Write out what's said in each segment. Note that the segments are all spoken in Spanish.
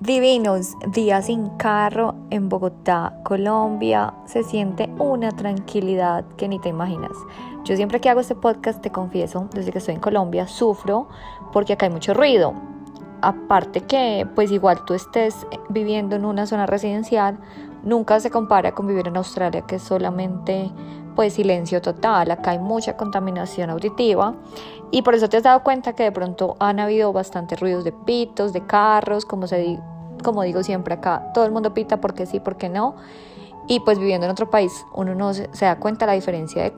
Divinos días sin carro en Bogotá, Colombia. Se siente una tranquilidad que ni te imaginas. Yo siempre que hago este podcast, te confieso, desde que estoy en Colombia, sufro porque acá hay mucho ruido. Aparte que, pues igual tú estés viviendo en una zona residencial, nunca se compara con vivir en Australia, que es solamente pues silencio total. Acá hay mucha contaminación auditiva y por eso te has dado cuenta que de pronto han habido bastantes ruidos de pitos, de carros, como se como digo siempre acá, todo el mundo pita porque sí, porque no. Y pues viviendo en otro país, uno no se, da cuenta la diferencia de,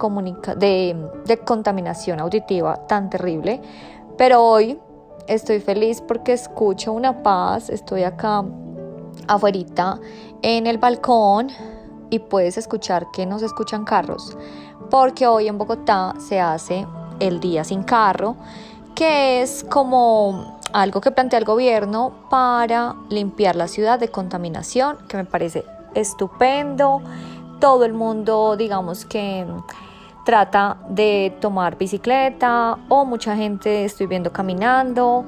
de, de contaminación auditiva tan terrible. Pero hoy estoy feliz porque escucho una paz, estoy acá afuera en el balcón y puedes escuchar que no se escuchan carros, porque hoy en Bogotá se hace el día sin carro, que es como algo que plantea el gobierno para limpiar la ciudad de contaminación, que me parece estupendo. Todo el mundo, digamos que trata de tomar bicicleta o mucha gente estoy viendo caminando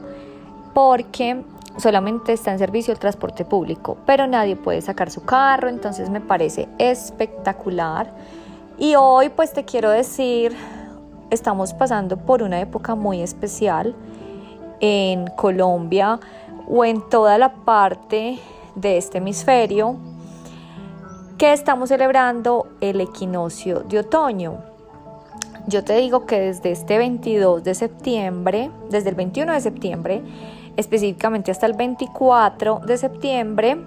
porque solamente está en servicio el transporte público, pero nadie puede sacar su carro, entonces me parece espectacular. Y hoy pues te quiero decir, estamos pasando por una época muy especial en Colombia o en toda la parte de este hemisferio que estamos celebrando el equinoccio de otoño. Yo te digo que desde este 22 de septiembre, desde el 21 de septiembre, específicamente hasta el 24 de septiembre,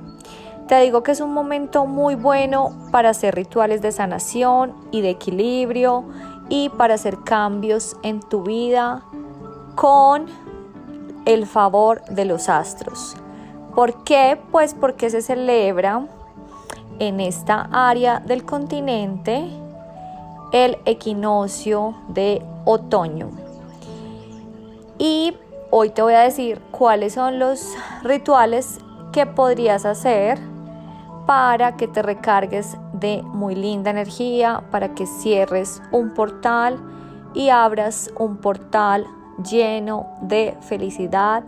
te digo que es un momento muy bueno para hacer rituales de sanación y de equilibrio y para hacer cambios en tu vida con el favor de los astros. ¿Por qué? Pues porque se celebra en esta área del continente el equinoccio de otoño. Y hoy te voy a decir cuáles son los rituales que podrías hacer para que te recargues de muy linda energía, para que cierres un portal y abras un portal lleno de felicidad,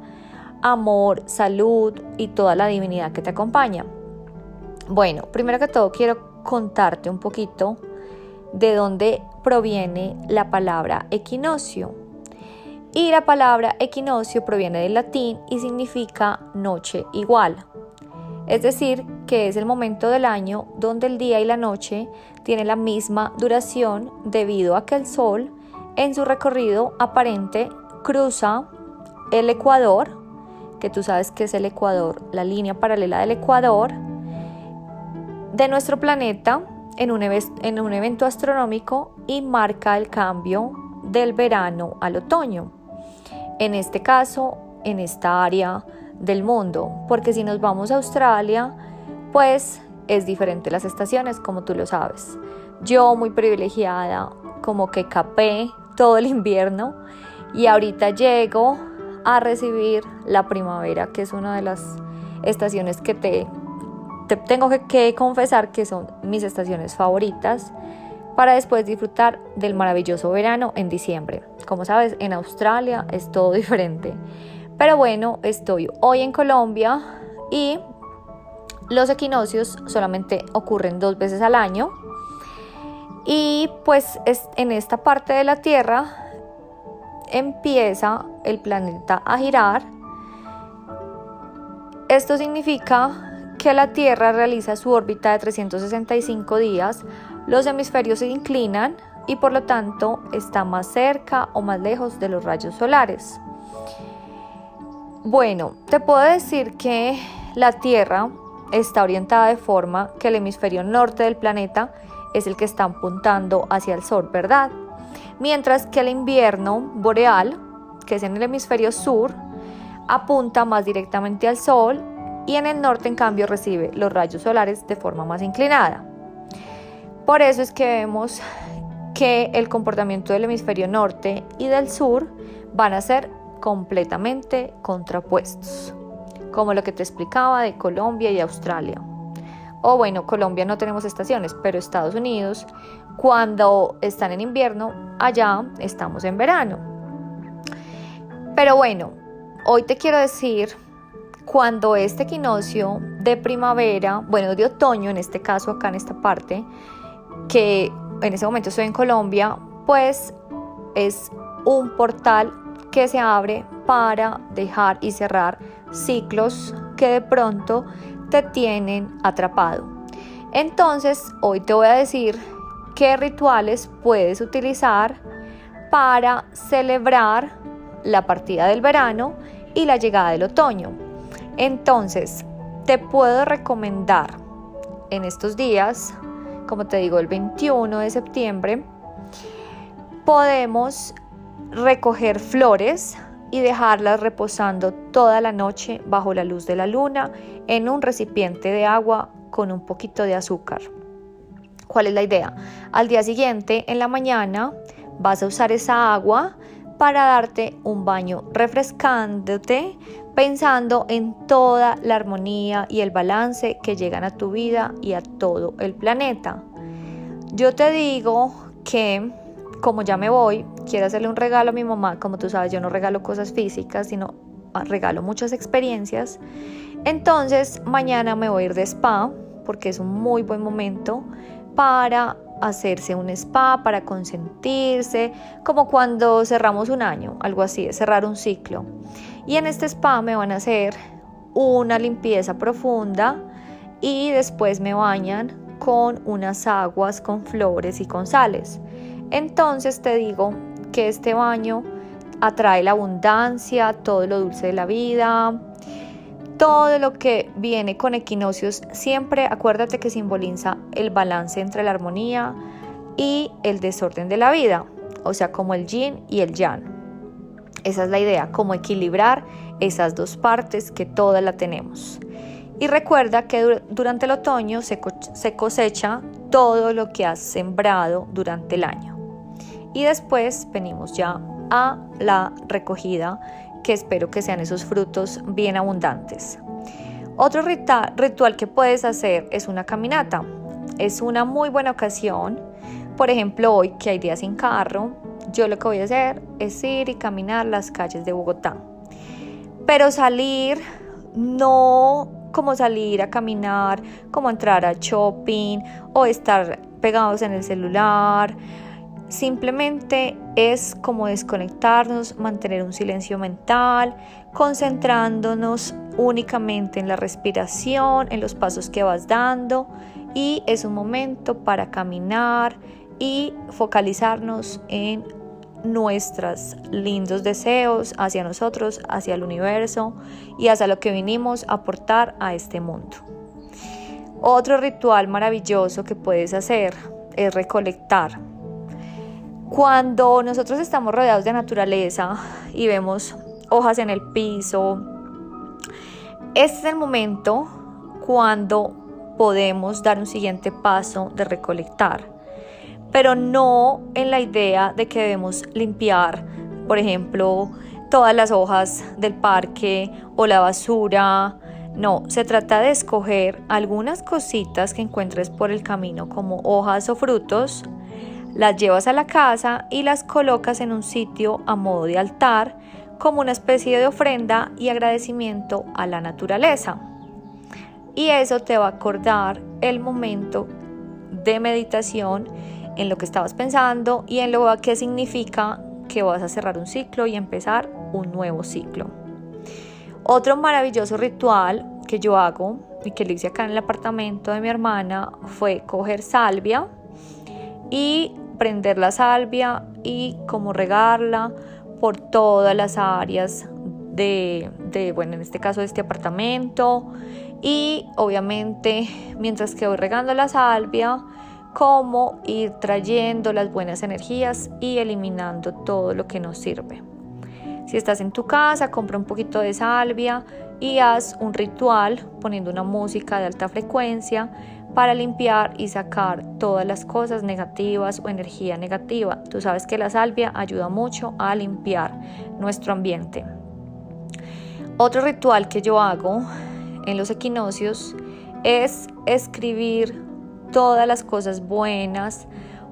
amor, salud y toda la divinidad que te acompaña. Bueno, primero que todo quiero contarte un poquito de dónde proviene la palabra equinoccio. Y la palabra equinoccio proviene del latín y significa noche igual. Es decir, que es el momento del año donde el día y la noche tienen la misma duración debido a que el sol en su recorrido aparente cruza el Ecuador, que tú sabes que es el Ecuador, la línea paralela del Ecuador, de nuestro planeta en un, en un evento astronómico y marca el cambio del verano al otoño. En este caso, en esta área del mundo, porque si nos vamos a Australia, pues es diferente las estaciones, como tú lo sabes. Yo muy privilegiada, como que capé todo el invierno y ahorita llego a recibir la primavera, que es una de las estaciones que te, tengo que, confesar que son mis estaciones favoritas para después disfrutar del maravilloso verano en diciembre. Como sabes, en Australia es todo diferente. Pero bueno, estoy hoy en Colombia y los equinoccios solamente ocurren dos veces al año. Y pues es en esta parte de la Tierra empieza el planeta a girar. Esto significa que la Tierra realiza su órbita de 365 días, los hemisferios se inclinan y por lo tanto está más cerca o más lejos de los rayos solares. Bueno, te puedo decir que la Tierra está orientada de forma que el hemisferio norte del planeta es el que está apuntando hacia el Sol, ¿verdad? mientras que el invierno boreal, que es en el hemisferio sur, apunta más directamente al Sol y en el norte en cambio recibe los rayos solares de forma más inclinada. Por eso es que vemos que el comportamiento del hemisferio norte y del sur van a ser completamente contrapuestos, como lo que te explicaba de Colombia y Australia. O bueno, Colombia no tenemos estaciones, pero Estados Unidos, cuando están en invierno, allá estamos en verano. Pero bueno, hoy te quiero decir cuando este equinoccio de primavera, bueno, de otoño en este caso acá en esta parte, que en ese momento estoy en Colombia, pues es un portal que se abre para dejar y cerrar ciclos que de pronto te tienen atrapado. Entonces, hoy te voy a decir qué rituales puedes utilizar para celebrar la partida del verano y la llegada del otoño. Entonces, te puedo recomendar en estos días, como te digo, el 21 de septiembre, podemos recoger flores y dejarlas reposando toda la noche bajo la luz de la luna en un recipiente de agua con un poquito de azúcar. ¿Cuál es la idea? Al día siguiente, en la mañana, vas a usar esa agua para darte un baño refrescándote, pensando en toda la armonía y el balance que llegan a tu vida y a todo el planeta. Yo te digo que como ya me voy, quiero hacerle un regalo a mi mamá. Como tú sabes, yo no regalo cosas físicas, sino ah, regalo muchas experiencias. Entonces, mañana me voy a ir de spa, porque es un muy buen momento para hacerse un spa, para consentirse, como cuando cerramos un año, algo así, cerrar un ciclo. Y en este spa me van a hacer una limpieza profunda y después me bañan con unas aguas con flores y con sales. Entonces te digo que este baño atrae la abundancia, todo lo dulce de la vida, todo lo que viene con equinoccios, siempre acuérdate que simboliza el balance entre la armonía y el desorden de la vida, o sea, como el yin y el yang. Esa es la idea, como equilibrar esas dos partes que todas la tenemos. Y recuerda que durante el otoño se cosecha todo lo que has sembrado durante el año y después venimos ya a la recogida que espero que sean esos frutos bien abundantes. Otro ritual que puedes hacer es una caminata. Es una muy buena ocasión. Por ejemplo, hoy que hay días sin carro, yo lo que voy a hacer es ir y caminar las calles de Bogotá. Pero salir no como salir a caminar, como entrar a shopping o estar pegados en el celular Simplemente es como desconectarnos, mantener un silencio mental, concentrándonos únicamente en la respiración, en los pasos que vas dando y es un momento para caminar y focalizarnos en nuestros lindos deseos hacia nosotros, hacia el universo y hacia lo que vinimos a aportar a este mundo. Otro ritual maravilloso que puedes hacer es recolectar cuando nosotros estamos rodeados de naturaleza y vemos hojas en el piso, este es el momento cuando podemos dar un siguiente paso de recolectar, pero no en la idea de que debemos limpiar, por ejemplo, todas las hojas del parque o la basura. No, se trata de escoger algunas cositas que encuentres por el camino como hojas o frutos las llevas a la casa y las colocas en un sitio a modo de altar como una especie de ofrenda y agradecimiento a la naturaleza. Y eso te va a acordar el momento de meditación en lo que estabas pensando y en lo que significa que vas a cerrar un ciclo y empezar un nuevo ciclo. Otro maravilloso ritual que yo hago y que le hice acá en el apartamento de mi hermana fue coger salvia y prender la salvia y como regarla por todas las áreas de, de, bueno, en este caso de este apartamento y obviamente mientras que voy regando la salvia, como ir trayendo las buenas energías y eliminando todo lo que nos sirve. Si estás en tu casa, compra un poquito de salvia y haz un ritual poniendo una música de alta frecuencia para limpiar y sacar todas las cosas negativas o energía negativa. Tú sabes que la salvia ayuda mucho a limpiar nuestro ambiente. Otro ritual que yo hago en los equinoccios es escribir todas las cosas buenas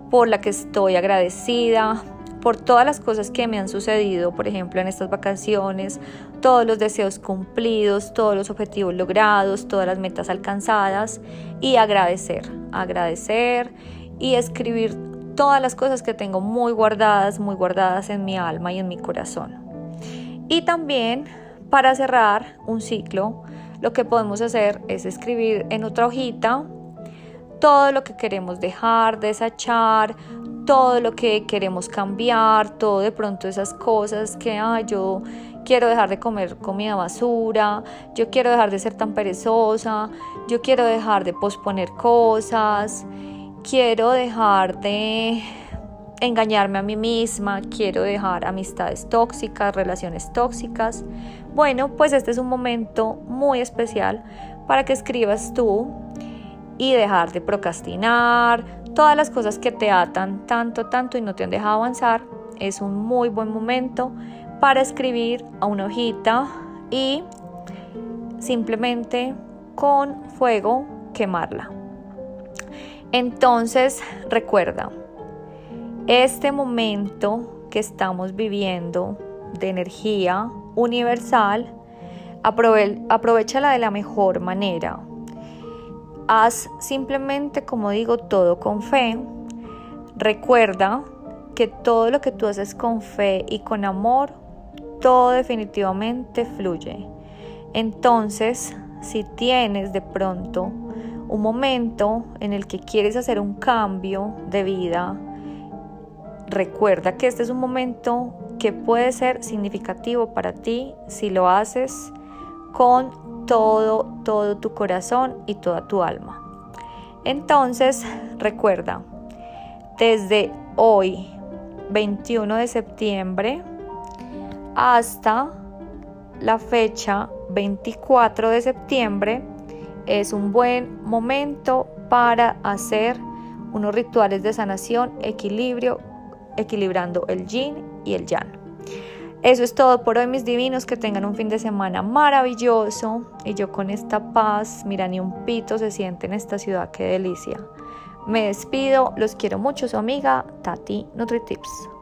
por las que estoy agradecida, por todas las cosas que me han sucedido, por ejemplo, en estas vacaciones, todos los deseos cumplidos, todos los objetivos logrados, todas las metas alcanzadas y agradecer, agradecer y escribir todas las cosas que tengo muy guardadas, muy guardadas en mi alma y en mi corazón. Y también para cerrar un ciclo, lo que podemos hacer es escribir en otra hojita todo lo que queremos dejar, desechar, todo lo que queremos cambiar, todo de pronto esas cosas que ay, yo quiero dejar de comer comida basura, yo quiero dejar de ser tan perezosa, yo quiero dejar de posponer cosas, quiero dejar de engañarme a mí misma, quiero dejar amistades tóxicas, relaciones tóxicas. Bueno, pues este es un momento muy especial para que escribas tú y dejar de procrastinar, todas las cosas que te atan tanto, tanto y no te han dejado avanzar. Es un muy buen momento para escribir a una hojita y simplemente con fuego quemarla. Entonces, recuerda, este momento que estamos viviendo de energía universal, aprovechala de la mejor manera. Haz simplemente, como digo, todo con fe. Recuerda que todo lo que tú haces con fe y con amor, todo definitivamente fluye. Entonces, si tienes de pronto un momento en el que quieres hacer un cambio de vida, recuerda que este es un momento que puede ser significativo para ti si lo haces con todo, todo tu corazón y toda tu alma. Entonces, recuerda, desde hoy, 21 de septiembre, hasta la fecha 24 de septiembre, es un buen momento para hacer unos rituales de sanación, equilibrio, equilibrando el yin y el yang. Eso es todo por hoy, mis divinos. Que tengan un fin de semana maravilloso. Y yo con esta paz, mira, ni un pito se siente en esta ciudad. Qué delicia. Me despido, los quiero mucho, su amiga Tati NutriTips.